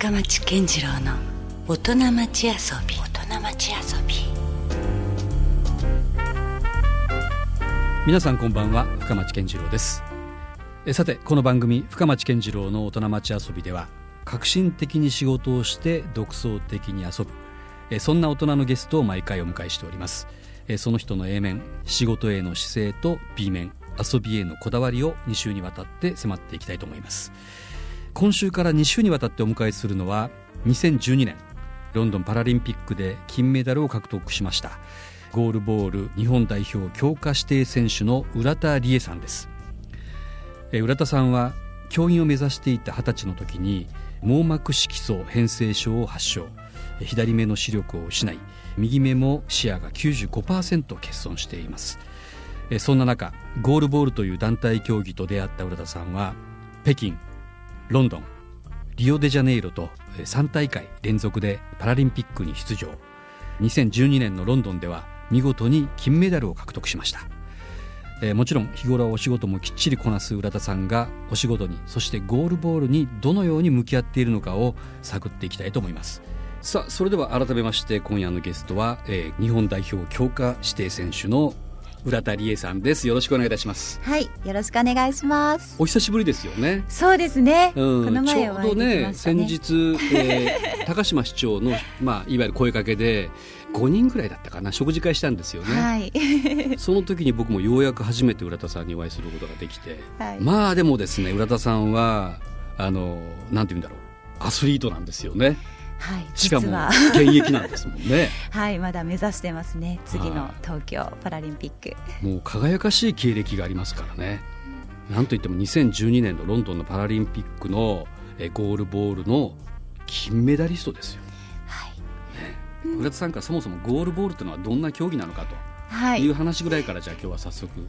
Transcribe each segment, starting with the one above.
深町健次郎の大人町遊び。大人町遊び。皆さんこんばんは深町健次郎です。えさてこの番組深町健次郎の大人町遊びでは革新的に仕事をして独創的に遊ぶえそんな大人のゲストを毎回お迎えしております。えその人の A 面仕事への姿勢と B 面遊びへのこだわりを2週にわたって迫っていきたいと思います今週から2週にわたってお迎えするのは2012年ロンドンパラリンピックで金メダルを獲得しました。ゴールボール日本代表強化指定選手の浦田理恵さんです。浦田さんは教員を目指していた二十歳の時に網膜色素変性症を発症。左目の視力を失い右目も視野が95%欠損しています。そんな中ゴールボールという団体競技と出会った浦田さんは北京ロンドンリオデジャネイロと3大会連続でパラリンピックに出場。2012年のロンドンでは見事に金メダルを獲得しました。え、もちろん日頃はお仕事もきっちりこなす浦田さんがお仕事にそしてゴールボールにどのように向き合っているのかを探っていきたいと思います。さあそれでは改めまして今夜のゲストは、えー、日本代表強化指定選手の浦田理恵さんです。よろしくお願いいたします。はいよろしくお願いします。お久しぶりですよね。そうですね、うん、この前ちょうどね先日、えー、高島市長のまあいわゆる声かけで5人ぐらいだったかな食事会したんですよね、はい、その時に僕もようやく初めて浦田さんにお会いすることができて、はい、まあでもですね浦田さんはあのなんて言うんだろうアスリートなんですよね。はい、しかも現役なんですもんね。はいまだ目指してますね次の東京パラリンピック。もう輝かしい経歴がありますからね。なんといっても2012年のロンドンのパラリンピックのゴールボールの金メダリストですよ。浦田さんからそもそもゴールボールというのはどんな競技なのかという話ぐらいからじゃあ今日は早速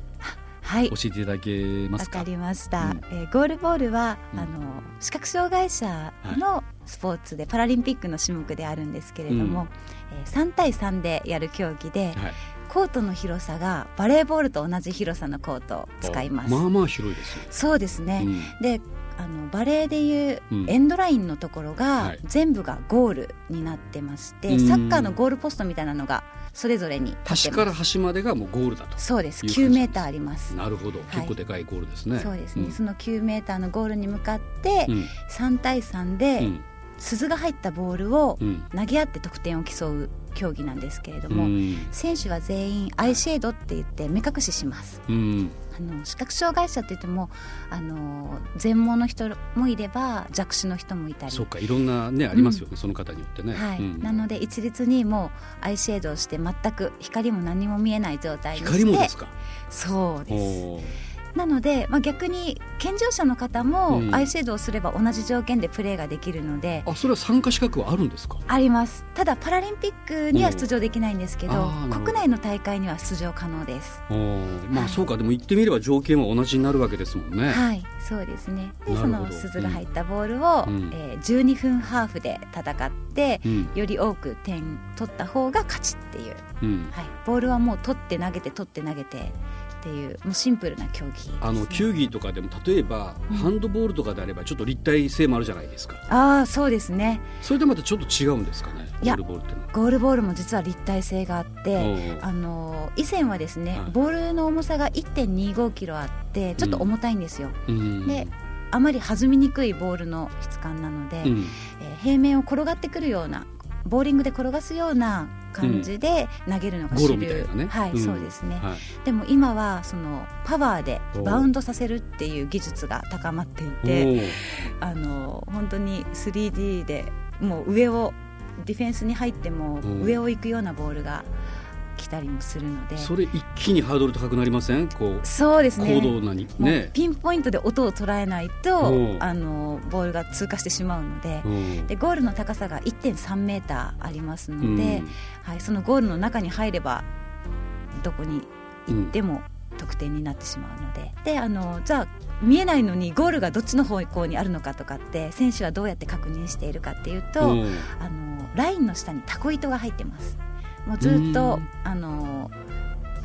はい、教えていただけますか？わかりました。うん、えー、ゴールボールは、うん、あの視覚障害者のスポーツで、はい、パラリンピックの種目であるんですけれども、うん、えー、3対3でやる競技で、はい、コートの広さがバレーボールと同じ広さのコートを使います。まあまあ広いですよ。そうですね。うん、であのバレーでいうエンドラインのところが全部がゴールになってまして、サッカーのゴールポストみたいなのがそれぞれに端から端までがもうゴールだと。そうです。9メーターあります。なるほど、はい、結構でかいゴールですね。そうですね、うん、その9メーターのゴールに向かって3対3で鈴が入ったボールを投げ合って得点を競う競技なんですけれども、うん、選手は全員アイシェードって言って目隠しします、うん、あの視覚障害者って言ってもあの全盲の人もいれば弱視の人もいたり。そうかいろんなねありますよね、うん、その方によってね、はい、なので一律にもうアイシェードをして全く光も何も見えない状態にして光もですか？そうですなので、まあ、逆に健常者の方もアイシェードをすれば同じ条件でプレーができるので、うん、あそれは参加資格はあるんですか？あります。ただパラリンピックには出場できないんですけど国内の大会には出場可能です。まあ、そうか。でも言ってみれば条件は同じになるわけですもんね。はい。そうですね。でその鈴が入ったボールを、うん、えー、12分ハーフで戦って、うん、より多く点取った方が勝ちっていう、うん、はい、ボールはもう取って投げて取って投げてっていうもうシンプルな競技、ね、あの球技とかでも例えば、うん、ハンドボールとかであればちょっと立体性もあるじゃないですか。ああそうですね。それでまたちょっと違うんですかねゴールボールってのは。ゴールボールも実は立体性があってあの以前はですね、はい、ボールの重さが1 2 5キロあってちょっと重たいんですよ、うん、であまり弾みにくいボールの質感なので、うん、えー、平面を転がってくるようなボーリングで転がすような感じで投げるのが主流、うんね、はい、うん、そうですね、はい、でも今はそのパワーでバウンドさせるっていう技術が高まっていてあの本当に 3D でもう上をディフェンスに入っても上を行くようなボールが来たりもするので。それ一気にハードル高くなりません？こうそうですね。高度なにね。ピンポイントで音を捉えないとあのボールが通過してしまうので。でゴールの高さが1.3メーターありますので、はい、そのゴールの中に入ればどこに行っても得点になってしまうので。であのじゃあ見えないのにゴールがどっちの方向にあるのかとかって選手はどうやって確認しているかっていうと、あのラインの下にタコ糸が入ってます。もうずっとあの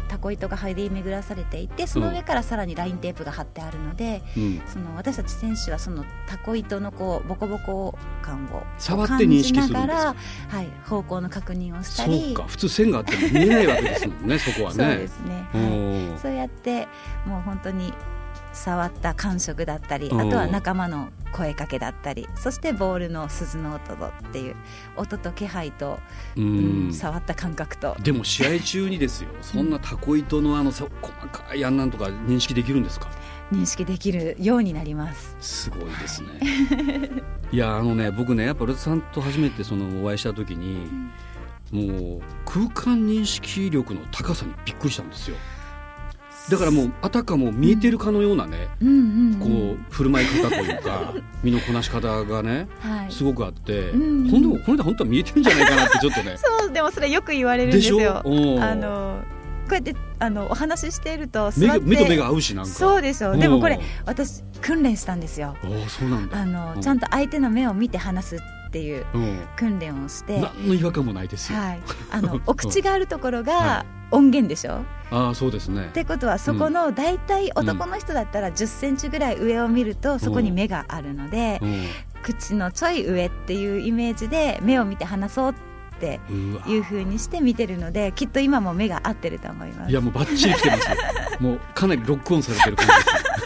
タコ糸が張り巡らされていてその上からさらにラインテープが貼ってあるので、うん、その私たち選手はそのタコ糸のこうボコボコ感を感じながら、はい、方向の確認をしたり。そうか。普通線があっても見えないわけですもんねそこはね。そうですね、はい、そうやってもう本当に触った感触だったりあとは仲間の声かけだったりそしてボールの鈴の音とっていう音と気配と、うん、触った感覚と。でも試合中にですよそんなタコ糸のあの細かいあんなんとか認識できるんですか？認識できるようになります。すごいですね、はい、いやあのね僕ねやっぱルツさんと初めてそのお会いした時に、うん、もう空間認識力の高さにびっくりしたんですよだからもうあたかも見えてるかのようなね、うん、こう振る舞い方というか 身のこなし方がね、はい、すごくあって、うん、本当この人本当は見えてるんじゃないかなってちょっとね。そうでもそれよく言われるんですよ。あのこうやってあのお話ししていると目目と目が合うしなんか。そうでしょうでもこれ私訓練したんですよ。あそうなんだ。あの、ちゃんと相手の目を見て話すっていう訓練をして、何の違和感もないですよ、はい、あのお口があるところが 音源でしょ、ああそうですね。ってことはそこの大体男の人だったら1 0ンチぐらい上を見るとそこに目があるので、口のちょい上っていうイメージで目を見て話そうっていうふうにして見てるのできっと今も目が合ってると思います。いやもうばっちりきてます もうかなりロックオンされてる感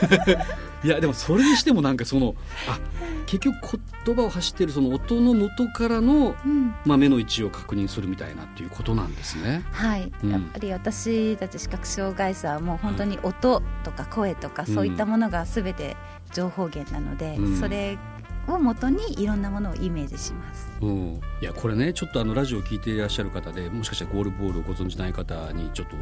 じです。いやでもそれにしてもなんかそのあ結局言葉を発しているその音の元からの、うん、まあ、目の位置を確認するみたいなっていうことなんですね。はい、うん、やっぱり私たち視覚障害者はもう本当に音とか声とかそういったものがすべて情報源なので、うん、それをもとにいろんなものをイメージします。うん、いやこれねちょっとあのラジオを聞いていらっしゃる方でもしかしたらゴールボールをご存じない方にちょっと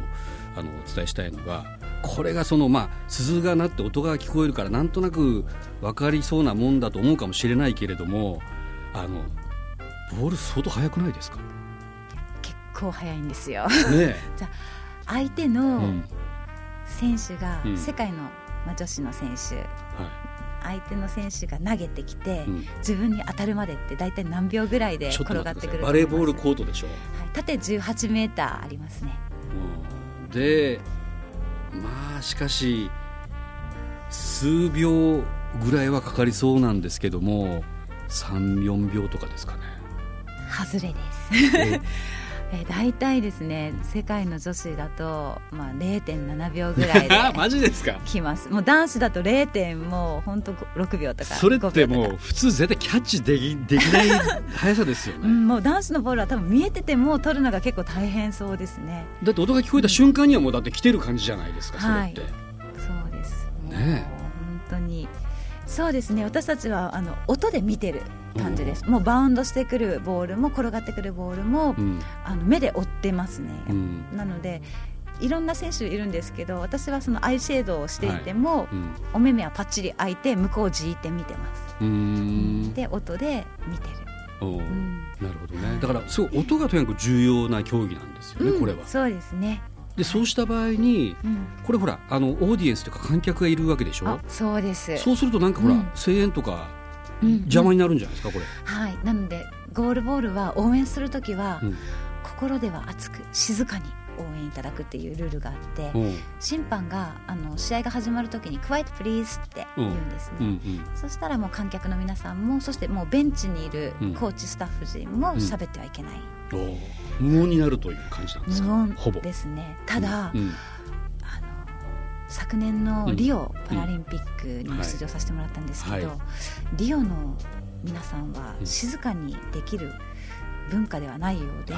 あのお伝えしたいのがこれがそのまあ鈴が鳴って音が聞こえるからなんとなく分かりそうなもんだと思うかもしれないけれどもあのボール相当速くないですか？結構速いんですよ。ね、じゃ相手の選手が、うん、世界の、まあ、女子の選手、はい相手の選手が投げてきて、うん、自分に当たるまでって大体何秒ぐらいで転がってくるバレーボールコートでしょ、はい、縦18メーターありますね、うん、でまあしかし数秒ぐらいはかかりそうなんですけども34秒とかですかね。外れですえー、大体ですね世界の女子だと、まあ、0.7秒ぐらいで マジですか？きます。もう男子だと 0. 点もう本当6秒とかそれってもう普通絶対キャッチできできない速さですよね、うん、もう男子のボールは多分見えてても取るのが結構大変そうですね。だって音が聞こえた瞬間にはもうだって来てる感じじゃないですか、それって、はい、そうです。ね本当に。そうですね。私たちはあの音で見てる感じです、もうバウンドしてくるボールも転がってくるボールも、うん、あの目で追ってますね、うん、なのでいろんな選手いるんですけど私はそのアイシェードをしていても、はいうん、お目目はパッチリ開いて向こうをじいて見てます。で音で見てる。おなるほどね。だからすごい音がとにかく重要な競技なんですよね、これは。そうですね。でそうした場合に、うん、これほらあのオーディエンスというか観客がいるわけでしょ？そうです。そうするとなんかほら、うん、声援とか邪魔になるんじゃないですかこれ、はい。なのでゴールボールは応援する時は、心では熱く静かに応援いただくっていうルールがあって審判があの試合が始まるときに「クワイトプリーズ」って言うんですね、うんうん、そしたらもう観客の皆さんもそしてもうベンチにいるコーチスタッフ陣も喋ってはいけない、うん、無音になるという感じなんですか？無音ですね。ただ、昨年のリオパラリンピックにも出場させてもらったんですけど、はいはい、リオの皆さんは静かにできる文化ではないようで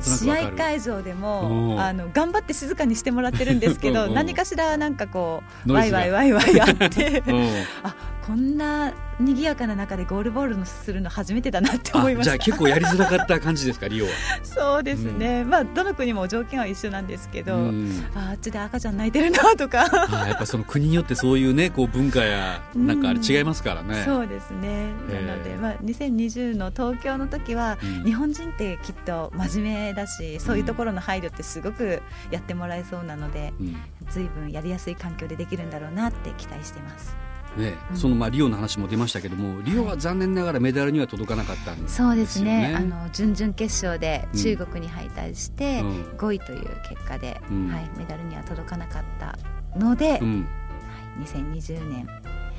試合会場でもあの頑張って静かにしてもらってるんですけど何かしらなんかこうワイワイワイワイやって あこんな賑やかな中でゴールボールのするの初めてだなって思いました。じゃあ結構やりづらかった感じですかリオは。そうですね、うん、まあどの国も条件は一緒なんですけど、うん、ああっちで赤ちゃん泣いてるなとか。あやっぱその国によってそういうねこう文化やなんかあれ違いますからね、うん、そうですね。なので、まあ、2020の東京の時は、日本人ってきっと真面目だしそういうところの配慮ってすごくやってもらえそうなので、うん、随分やりやすい環境でできるんだろうなって期待してます。ね、そのまあリオの話も出ましたけどもリオは残念ながらメダルには届かなかったんですよね。そうですね。あの準々決勝で中国に敗退して5位という結果で、うん、はい、メダルには届かなかったので、うん、はい、2020年。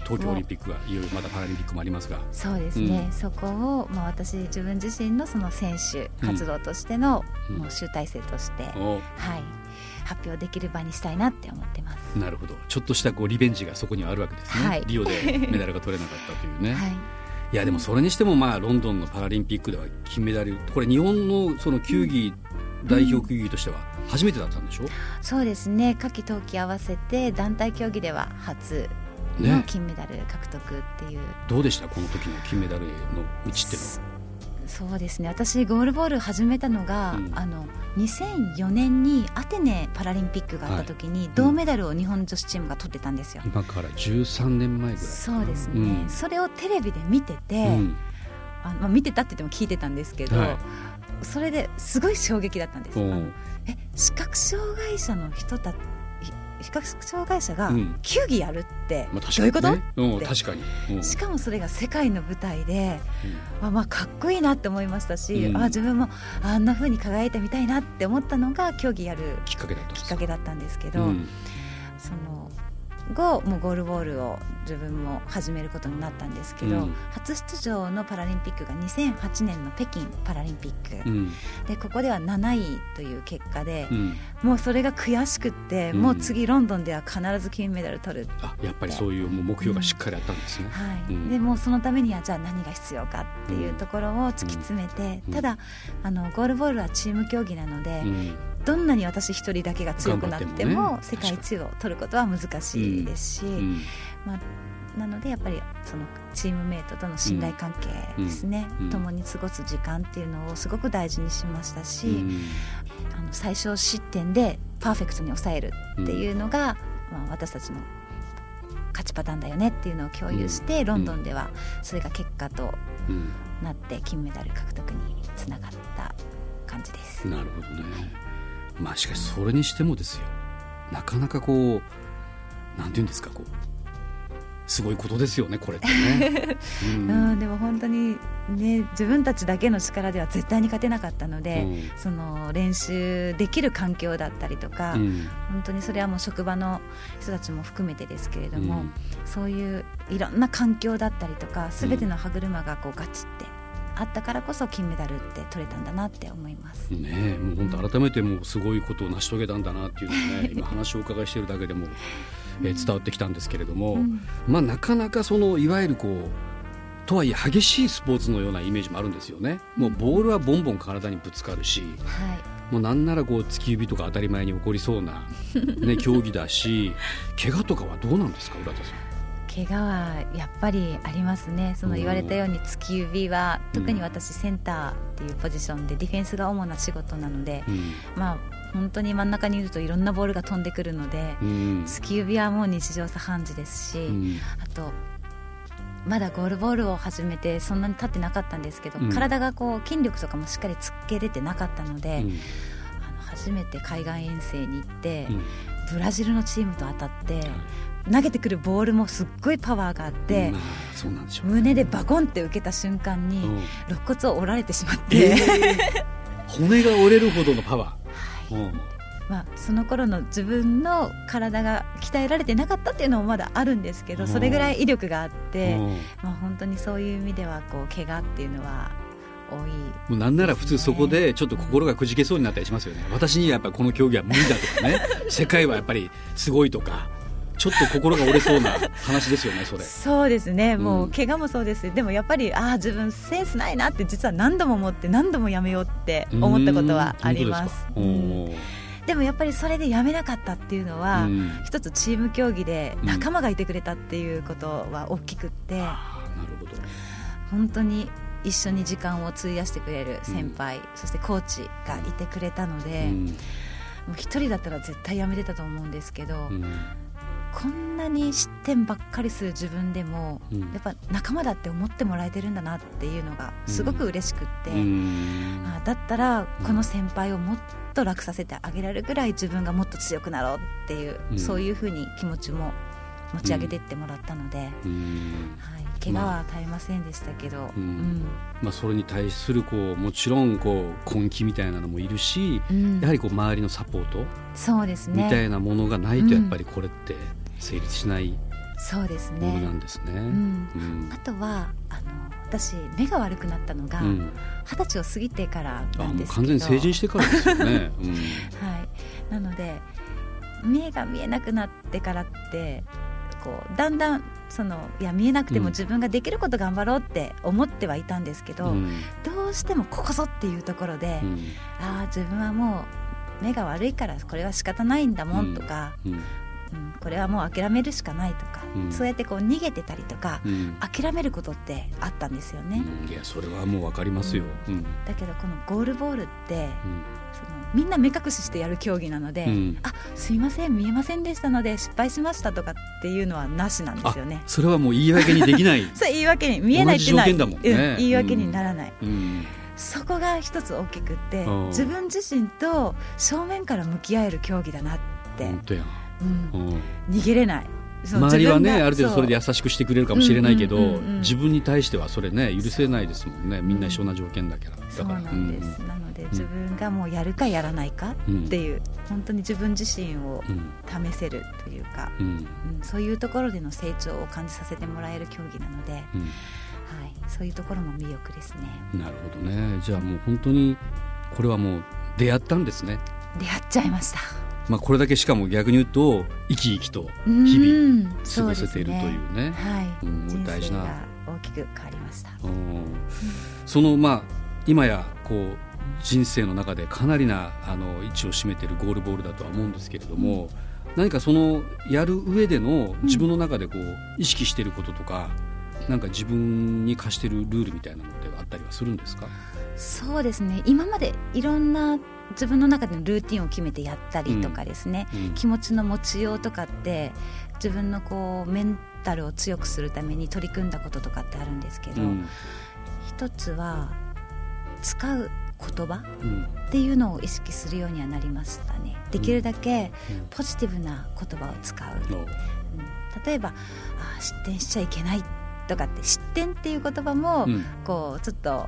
東京オリンピックがいよいよまだパラリンピックもありますが。そうですね、うん、そこを、まあ、私自分自身のその選手活動としての、もう集大成として、はい発表できる場にしたいなって思ってます。なるほど。ちょっとしたこうリベンジがそこにはあるわけですね、はい、リオでメダルが取れなかったというね、はい。いやでもそれにしてもまあロンドンのパラリンピックでは金メダルこれ日本のその球技代表球技としては初めてだったんでしょ、うん、そうですね。夏季冬季合わせて団体競技では初の金メダル獲得っていう、ね、どうでした？この時の金メダルへの道っていうのはそうですね。私ゴールボール始めたのが、うん、あの2004年にアテネパラリンピックがあった時に、銅メダルを日本女子チームが取ってたんですよ、今から13年前ぐらい。そうですね、うん、それをテレビで見てて、あまあ、見てたって言っても聞いてたんですけど、はい、それですごい衝撃だったんです。え視覚障害者の人た視覚障害者が球技やるって、どういうこと、うん、確かに、しかもそれが世界の舞台で、うん、あまあ、かっこいいなって思いましたし、うん、あ自分もあんなふうに輝いてみたいなって思ったのが競技やるきっかけだったんですけど、その後もうゴールボールを自分も始めることになったんですけど、うん、初出場のパラリンピックが2008年の北京パラリンピック、うん、でここでは7位という結果で、うん、もうそれが悔しくって、もう次ロンドンでは必ず金メダル取るあやっぱりそういう目標がしっかりあったんですね、はい。でもうそのためにはじゃあ何が必要かっていうところを突き詰めて、ただあのゴールボールはチーム競技なので、どんなに私一人だけが強くなっても、ね、世界一を取ることは難しいですし、まあ、なのでやっぱりそのチームメートとの信頼関係ですね、うん、共に過ごす時間っていうのをすごく大事にしましたし、あの最小失点でパーフェクトに抑えるっていうのが、まあ、私たちの勝ちパターンだよねっていうのを共有して、ロンドンではそれが結果となって金メダル獲得につながった感じです。なるほどねまあしかしそれにしてもですよ。なかなかこうなんていうんですかこうすごいことですよねこれってね、うん、うん、でも本当にね自分たちだけの力では絶対に勝てなかったので、うん、その練習できる環境だったりとか、うん、本当にそれはもう職場の人たちも含めてですけれども、そういういろんな環境だったりとかすべての歯車がこうガチってあったからこそ金メダルって取れたんだなって思いますねもう本当改めてもうすごいことを成し遂げたんだなっていうのをね 今話をお伺いしているだけでも、えー、伝わってきたんですけれども、うん、まあなかなかそのいわゆるこうとはいえ激しいスポーツのようなイメージもあるんですよね。もうボールはボンボン体にぶつかるし、はい、もうなんならこう突き指とか当たり前に起こりそうな、ね、競技だし怪我とかはどうなんですか浦田さん。怪我はやっぱりありますね。その言われたように突き指は特に私センターっていうポジションでディフェンスが主な仕事なので、うん、まあ本当に真ん中にいるといろんなボールが飛んでくるので、うん、突き指はもう日常茶飯事ですし、うん、あとまだゴールボールを始めてそんなに経ってなかったんですけど、体がこう筋力とかもしっかりつけれてなかったので、あの初めて海岸遠征に行って、ブラジルのチームと当たって。投げてくるボールもすっごいパワーがあって、胸でバコンって受けた瞬間に肋骨を折られてしまって、えー、骨が折れるほどのパワー、はい。まあ、その頃の自分の体が鍛えられてなかったっていうのもまだあるんですけどそれぐらい威力があって、まあ、本当にそういう意味ではこう怪我っていうのは多い、ね、もうなんなら普通そこでちょっと心がくじけそうになったりしますよね。私にはやっぱりこの競技は無理だとかね。世界はやっぱりすごいとかちょっと心が折れそうな話ですよね、それ。そうですね、もう怪我もそうです、でもやっぱり、ああ、自分、センスないなって、実は何度も思って、何度もやめようって思ったことはあります。でもやっぱりそれでやめなかったっていうのは、一つチーム競技で仲間がいてくれたっていうことは大きくって、なるほど。本当に一緒に時間を費やしてくれる先輩、うん、そしてコーチがいてくれたので、うん、もう一人だったら絶対やめてたと思うんですけど、うん、こんなに失点ばっかりする自分でも、うん、やっぱ仲間だって思ってもらえてるんだなっていうのがすごく嬉しくって、うん、あだったらこの先輩をもっと楽させてあげられるぐらい自分がもっと強くなろうっていう、うん、そういうふうに気持ちも持ち上げていってもらったので、はい、怪我は絶えませんでしたけど、まあ、うん。まあ、それに対するこうもちろんこう根気みたいなのもいるし、うん、やはりこう周りのサポートそうです、ね、みたいなものがないとやっぱりこれって成立しない、そうですね。ものなんですね。あとはあの私目が悪くなったのが二十、歳を過ぎてからなんですけど。完全に成人してからですよね。はい。なので目が見えなくなってからってこうだんだんそのいや見えなくても自分ができること頑張ろうって思ってはいたんですけど、うん、どうしてもここぞっていうところで、うん、ああ自分はもう目が悪いからこれは仕方ないんだもんとか、うん、これはもう諦めるしかないとか、そうやってこう逃げてたりとか、諦めることってあったんですよね。いやそれはもう分かりますよ、だけどこのゴールボールって、そのみんな目隠ししてやる競技なので、うん、あすいません見えませんでしたので失敗しましたとかっていうのはなしなんですよね。それはもう言い訳にできない。そう言い訳に見えないってい。うのは、ね。うん、言い訳にならない、うん、そこが一つ大きくって自分自身と正面から向き合える競技だなって逃げれない。周りはねある程度それで優しくしてくれるかもしれないけど、自分に対してはそれね許せないですもんね。みんな一緒な条件だから、そうなんです、なので自分がもうやるかやらないかっていう、本当に自分自身を試せるというか、うん。そういうところでの成長を感じさせてもらえる競技なので、はい、そういうところも魅力ですね。なるほどね。じゃあもう本当にこれはもう出会ったんですね。出会っちゃいましたまあ、これだけしかも逆に言うと生き生きと日々過ごせているというね、はい。うん、大事な。大きく変わりました、うん、そのまあ今やこう人生の中でかなりなあの位置を占めているゴールボールだとは思うんですけれども、うん、何かそのやる上での自分の中でこう意識していることとか、なんか自分に課しているルールみたいなのってあったりはするんですか？そうですね。今までいろんな自分の中でのルーティンを決めてやったりとかですね、うん。うん、気持ちの持ちようとかって自分のこうメンタルを強くするために取り組んだこととかってあるんですけど、うん、一つは使う言葉っていうのを意識するようにはなりましたね。できるだけポジティブな言葉を使う、例えばあ失点しちゃいけないとかって失点っていう言葉も、こうちょっと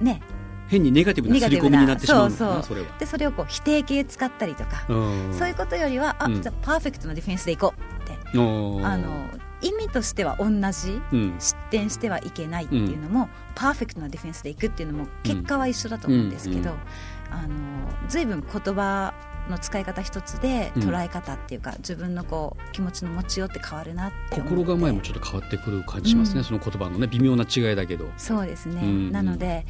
ね変にネガティブな刷り込みになってしまうそうそう。でそれをこう否定形使ったりとかそういうことよりはあ、うん、じゃあパーフェクトなディフェンスでいこうって。あの意味としては同じ、うん、失点してはいけないっていうのも、うん、パーフェクトなディフェンスでいくっていうのも結果は一緒だと思うんですけど、あの随分言葉の使い方一つで捉え方っていうか、うん、自分のこう気持ちの持ちようって変わるなって心構えもちょっと変わってくる感じしますね、うん、その言葉のね微妙な違いだけど。そうですね、うん、なので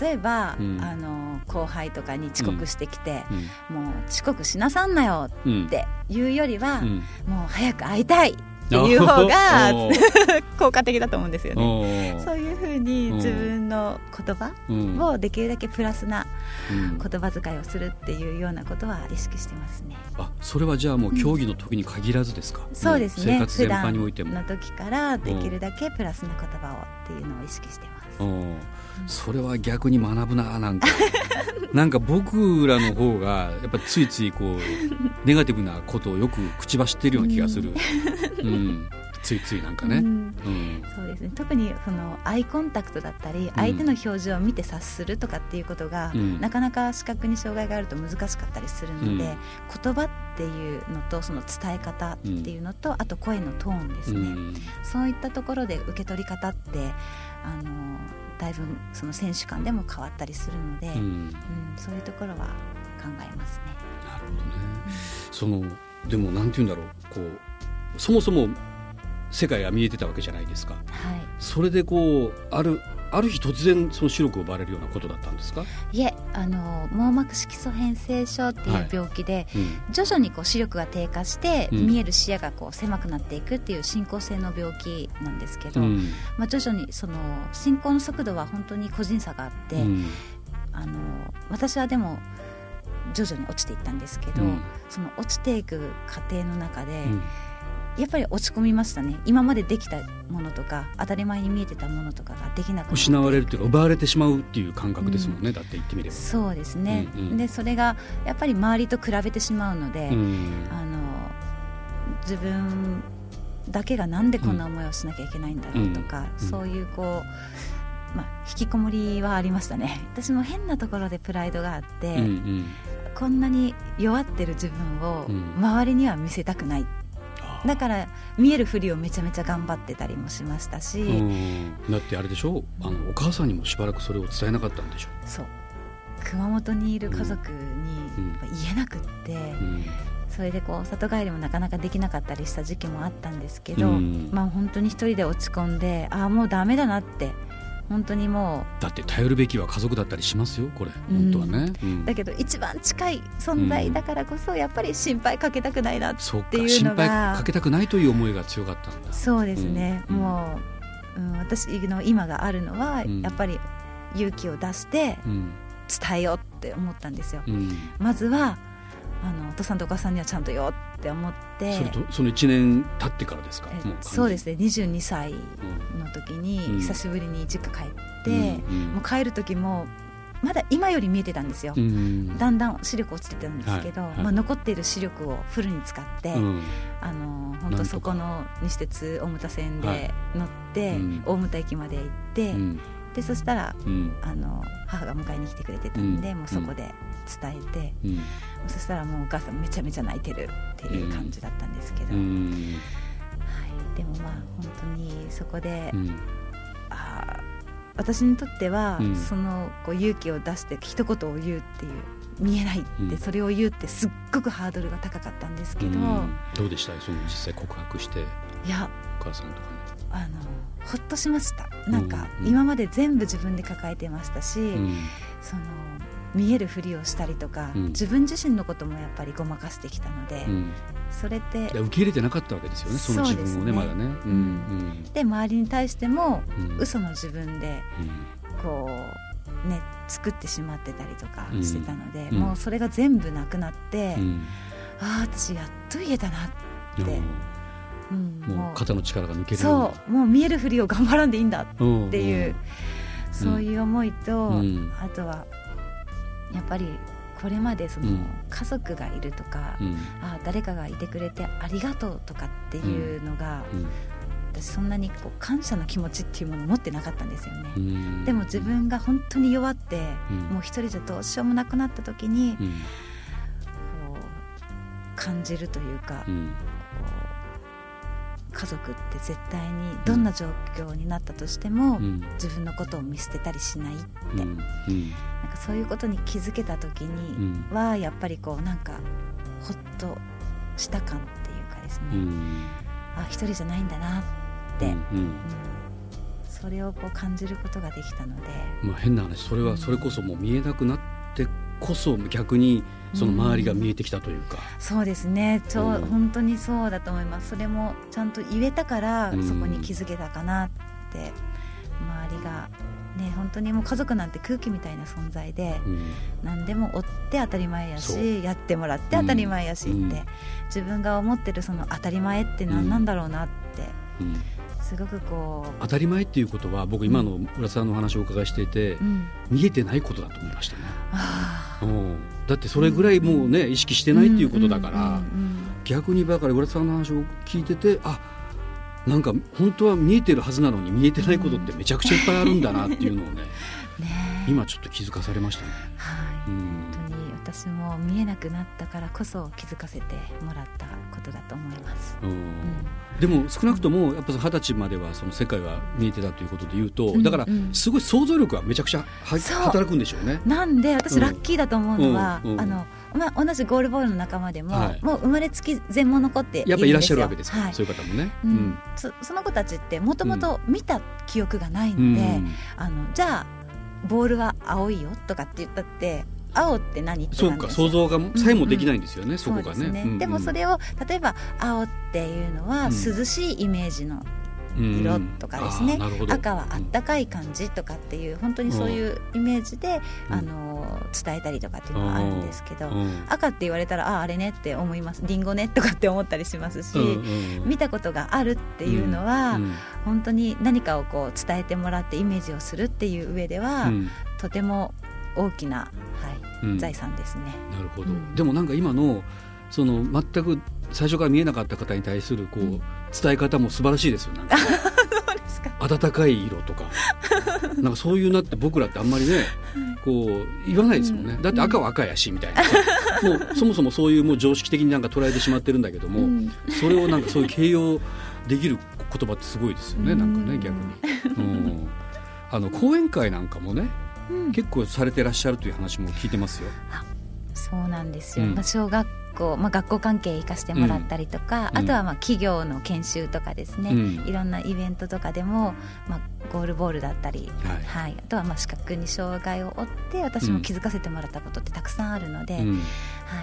例えば、うん、あの後輩とかに遅刻してきて、うん、もう遅刻しなさんなよっていうよりは、うん、もう早く会いたいっていう方が 効果的だと思うんですよね。そういうふうに自分の言葉をできるだけプラスな言葉遣いをするっていうようなことは意識してますね。あそれはじゃあもう競技の時に限らずですか、そうですね。生活の時からできるだけプラスな言葉をっていうのを意識してます。それは逆に学ぶななんか。なんか僕らの方がやっぱついついこうネガティブなことをよく口走ってるような気がする、うん、ついついなんかね、うん、そうですね。特にそのアイコンタクトだったり相手の表情を見て察するとかっていうことが、うん、なかなか視覚に障害があると難しかったりするので、うん、言葉っていうのとその伝え方っていうのと、あと声のトーンですね、そういったところで受け取り方ってあのだいぶその選手間でも変わったりするので、うん、うん、そういうところは考えますね。なるほどね、うん、そのでもなんて言うんだろうこうそもそも世界が見えてたわけじゃないですか、はい、それでこうあるある日突然その視力を奪われるようなことだったんですか？いえあの網膜色素変性症っていう病気で、はい。うん、徐々にこう視力が低下して、うん、見える視野がこう狭くなっていくっていう進行性の病気なんですけど、うん、まあ、徐々にその進行の速度は本当に個人差があって、あの私はでも徐々に落ちていったんですけど、その落ちていく過程の中で、やっぱり落ち込みましたね。今までできたものとか当たり前に見えてたものとかができなく失われるっていうか奪われてしまうっていう感覚ですもんね、うん、だって言ってみれば。そうですね、うんうん、でそれがやっぱり周りと比べてしまうので、うん、あの自分だけがなんでこんな思いをしなきゃいけないんだろうとか、うん、そういうこう、まあ、引きこもりはありましたね。私も変なところでプライドがあって、うんうん、こんなに弱ってる自分を周りには見せたくない、うん、だから見えるふりをめちゃめちゃ頑張ってたりもしましたしだってあれでしょ？あのお母さんにもしばらくそれを伝えなかったんでしょ？そう。熊本にいる家族に言えなくって、うん。それでこう里帰りもなかなかできなかったりした時期もあったんですけど、うん、まあ本当に一人で落ち込んでああもうダメだなって本当にもうだって頼るべきは家族だったりしますよこれ。本当はね、うん、だけど一番近い存在だからこそやっぱり心配かけたくないなっていうのが、心配かけたくないという思いが強かったんだ。そうですね、うん、もう、うん、私の今があるのは、やっぱり勇気を出して伝えようって思ったんですよ、まずはあのお父さんとお母さんにはちゃんとよって思って。それとその1年経ってからですか？そうですね。22歳の時に久しぶりに実家帰って、うん、もう帰る時もまだ今より見えてたんですよ、うん、だんだん視力落ちてたんですけど、はいはい、まあ、残っている視力をフルに使って、うん、あの本当そこの西鉄大牟田線で乗って、はい、大牟田駅まで行って、でそしたら、あの母が迎えに来てくれてたんで、もうそこで伝えて、うん、そしたらもうお母さんめちゃめちゃ泣いてるっていう感じだったんですけど、はい、でもまあ本当にそこで、うん、あ私にとっては、うん、そのこう勇気を出して一言を言うっていう見えないってそれを言うってすっごくハードルが高かったんですけど、どうでした？その実際告白して。いやお母さんとかに。あのほっとしました。なんか今まで全部自分で抱えてましたし、その見えるふりをしたりとか、うん、自分自身のこともやっぱりごまかしてきたので、うん、それって受け入れてなかったわけですよねその自分をね、ね、まだね。うん、で周りに対しても、うん、嘘の自分で、こうね作ってしまってたりとかしてたので、もうそれが全部なくなって、ああ私やっと言えたなって。うん、もう肩の力が抜けるそうもう見えるふりを頑張らんでいいんだっていう、そういう思いと、あとはやっぱりこれまでその家族がいるとか、うん、あ誰かがいてくれてありがとうとかっていうのが、うん、私そんなにこう感謝の気持ちっていうものを持ってなかったんですよね。でも自分が本当に弱って、もう一人じゃどうしようもなくなった時に、こう感じるというか、家族って絶対にどんな状況になったとしても、うん、自分のことを見捨てたりしないって、うん。うん、なんかそういうことに気づけた時には、やっぱりこうなんかほっとした感っていうかですね、あ一人じゃないんだなって、うん。それをこう感じることができたので、まあ、変な話それはそれこそもう見えなくなってこそ逆にその周りが見えてきたというか、うん、そうですね。ちょ、うん、本当にそうだと思います。それもちゃんと言えたからそこに気づけたかなって、周りがね本当にもう家族なんて空気みたいな存在で、うん、何でも追って当たり前やしやってもらって当たり前やしって、自分が思ってるその当たり前って何なんだろうなって、すごくこう当たり前っていうことは僕今の浦さんのお話をお伺いしていて、見えてないことだと思いましたね。うん。だってそれぐらいもうね、意識してないっていうことだから、逆にだから浦田さんの話を聞いててあなんか本当は見えてるはずなのに見えてないことってめちゃくちゃいっぱいあるんだなっていうのをね ね今ちょっと気づかされましたね。はい、私も見えなくなったからこそ気づかせてもらったことだと思います。うん、でも少なくともやっぱ二十歳まではその世界は見えてたということで言うと、だからすごい想像力はめちゃくちゃは働くんでしょうね。なんで私ラッキーだと思うのは、あのまあ、同じゴールボールの仲間でも、はい、もう生まれつき全盲の子ってやっぱいらっしゃるわけですか、はい、そういう方もね、うん、うん、そその子たちってもともと見た記憶がないので、うん、あのじゃあボールは青いよとかって言ったって青って何ってそうか想像がさえもできないんですよね、うん。うん、そこがね。でね、でもそれを例えば青っていうのは涼しいイメージの色とかですね、うん、赤はあったかい感じとかっていう本当にそういうイメージで、あの伝えたりとかっていうのはあるんですけど、赤って言われたらあああれねって思います。りんごねとかって思ったりしますし、見たことがあるっていうのは、本当に何かをこう伝えてもらってイメージをするっていう上では、とても大きな、はい財産ですね。なるほど、でもなんか今のその全く最初から見えなかった方に対するこう、伝え方も素晴らしいですよなん か。温かい色とか。なんかそういうなって僕らってあんまりねこう言わないですもんね、だって赤は赤やしみたいな。もうそもそもそういうもう常識的になんか捉えてしまってるんだけども、それをなんかそういう形容できる言葉ってすごいですよね、なんかね逆に。うん。あの講演会なんかもね、結構されてらっしゃるという話も聞いてますよ。そうなんですよ、まあ、小学校、まあ、学校関係行かせてもらったりとか、うん、あとはまあ企業の研修とかですね、うん、いろんなイベントとかでも、まあ、ゴールボールだったり、はい、はい、あとはまあ視覚に障害を負って私も気づかせてもらったことってたくさんあるので、うん、は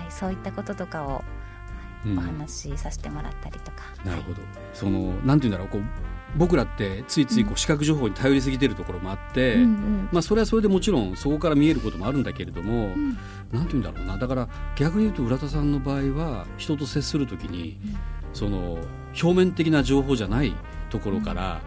い、そういったこととかをお話しさせてもらったりとか。なるほど、そのなんていうんだろうこう僕らってついついこう視覚情報に頼りすぎてるところもあって、うんうん、まあ、それはそれでもちろんそこから見えることもあるんだけれども、うん、なんて言うんだろうな。だから逆に言うと浦田さんの場合は人と接するときに、うん、その表面的な情報じゃないところから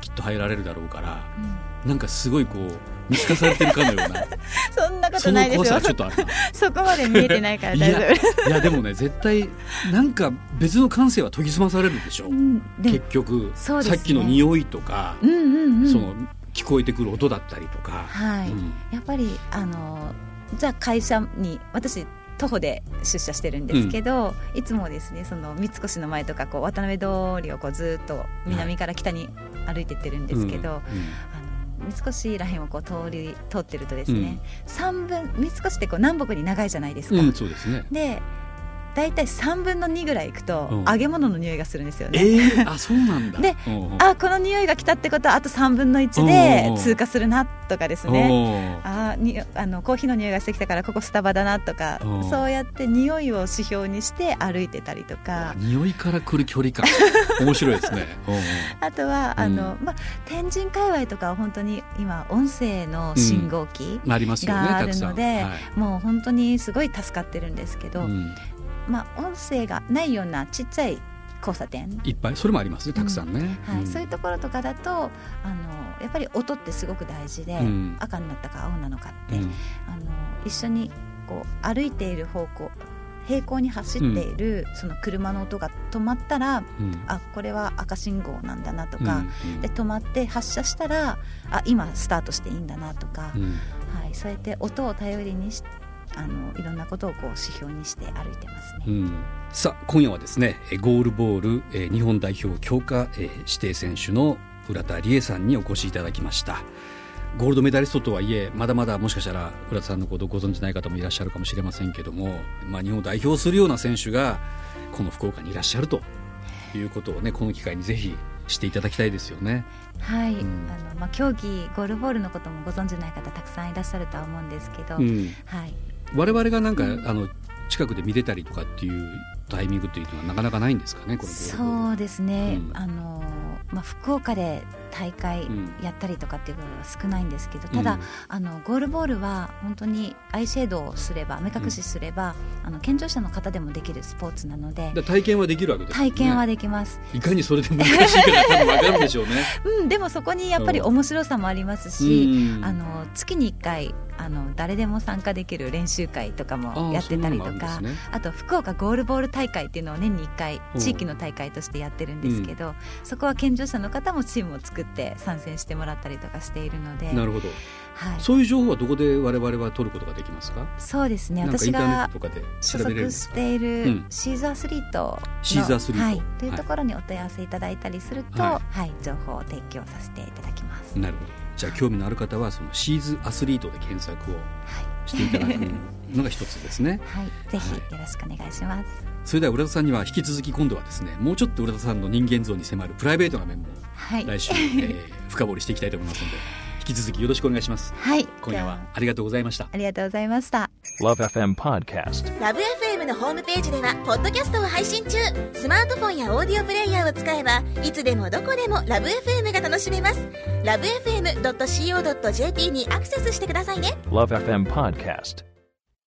きっと入られるだろうから、うん、なんかすごいこう見透かされてるかのような。そんなことないですよ。ちょっとある そこまで見えてないから大丈夫。いやでもね絶対なんか別の感性は研ぎ澄まされるでしょ、うん、結局、ね、さっきの匂いとか、うんうんうん、その聞こえてくる音だったりとか、はい、うん、やっぱりあのじゃあ会社に私徒歩で出社してるんですけど、うん、いつもですねその三越の前とかこう渡辺通りをこうずっと南から北に歩いてってるんですけど、はいうん。うん、三越らへんをこう通り通ってるとですね、三分三越ってこう南北に長いじゃないですか。そうですねで大体3分の2ぐらいいくと揚げ物の匂いがするんですよね。えー、あそうなんだ。であこの匂いが来たってことはあと3分の1で通過するなとかですね。あにあのコーヒーの匂いがしてきたからここスタバだなとかそうやって匂いを指標にして歩いてたりとか。匂いから来る距離感。面白いですね。あとはあの、まあ、天神界隈とかは本当に今音声の信号機があるので、もう本当にすごい助かってるんですけど、まあ、音声がないようなちっちゃい交差点。いっぱい。それもありますねたくさんね、うん、はい、そういうところとかだとあのやっぱり音ってすごく大事で、うん、赤になったか青なのかって、あの一緒にこう歩いている方向平行に走っているその車の音が止まったら、うん、あこれは赤信号なんだなとか、うん。うん、で止まって発車したらあ今スタートしていいんだなとか、うん、はい、そうやって音を頼りにしてあのいろんなことをこう指標にして歩いてますね、うん、さあ今夜はですねゴールボール、えー、日本代表強化、えー、指定選手の浦田理恵さんにお越しいただきました。ゴールドメダリストとはいえまだまだもしかしたら浦田さんのことをご存じない方もいらっしゃるかもしれませんけども、まあ、日本を代表するような選手がこの福岡にいらっしゃるとい。うことをねこの機会にぜひしていただきたいですよね。はい、うん、あのまあ競技ゴールボールのこともご存じない方たくさんいらっしゃるとは思うんですけど、うん、はい、我々がなんか、あの近くで見れたりとかっていうタイミングというのはなかなかないんですかねそうですね、うん、あのまあ、福岡で大会やったりとかっていう部分は少ないんですけど、ただ、あのゴールボールは本当にアイシェードをすれば目隠しすれば、あの健常者の方でもできるスポーツなので体験はできるわけです、ね、体験はできます。いかにそれで難しいか多分分かるでしょうね、うん、でもそこにやっぱり面白さもありますし、あの月に1回あの誰でも参加できる練習会とかもやってたりとかあ,、ね、あと福岡ゴールボール大会っていうのを年に1回地域の大会としてやってるんですけど、うん、そこは健常者の方もチームを作って参戦してもらったりとかしているのでなるほど、はい、そういう情報はどこで我々は取ることができますか？そうですね。私が所属しているシーズアスリートシーズアスリート、はい、というところにお問い合わせいただいたりすると、はい、はい、情報を提供させていただきます。なるほど。じゃあ興味のある方はそのシーズアスリートで検索をしていただくのが一つですね。はい、ぜひよろしくお願いします。それでは浦田さんには引き続き今度はですねもうちょっと浦田さんの人間像に迫るプライベートな面も来週、はい、えー、深掘りしていきたいと思いますので引き続きよろしくお願いします。はい。今夜はありがとうございました。ありがとうございました。LoveFM Podcast。LoveFM のホームページではポッドキャストを配信中。スマートフォンやオーディオプレイヤーを使えばいつでもどこでも LoveFM が楽しめます。LoveFM.co.jp にアクセスしてくださいね。LoveFM Podcast。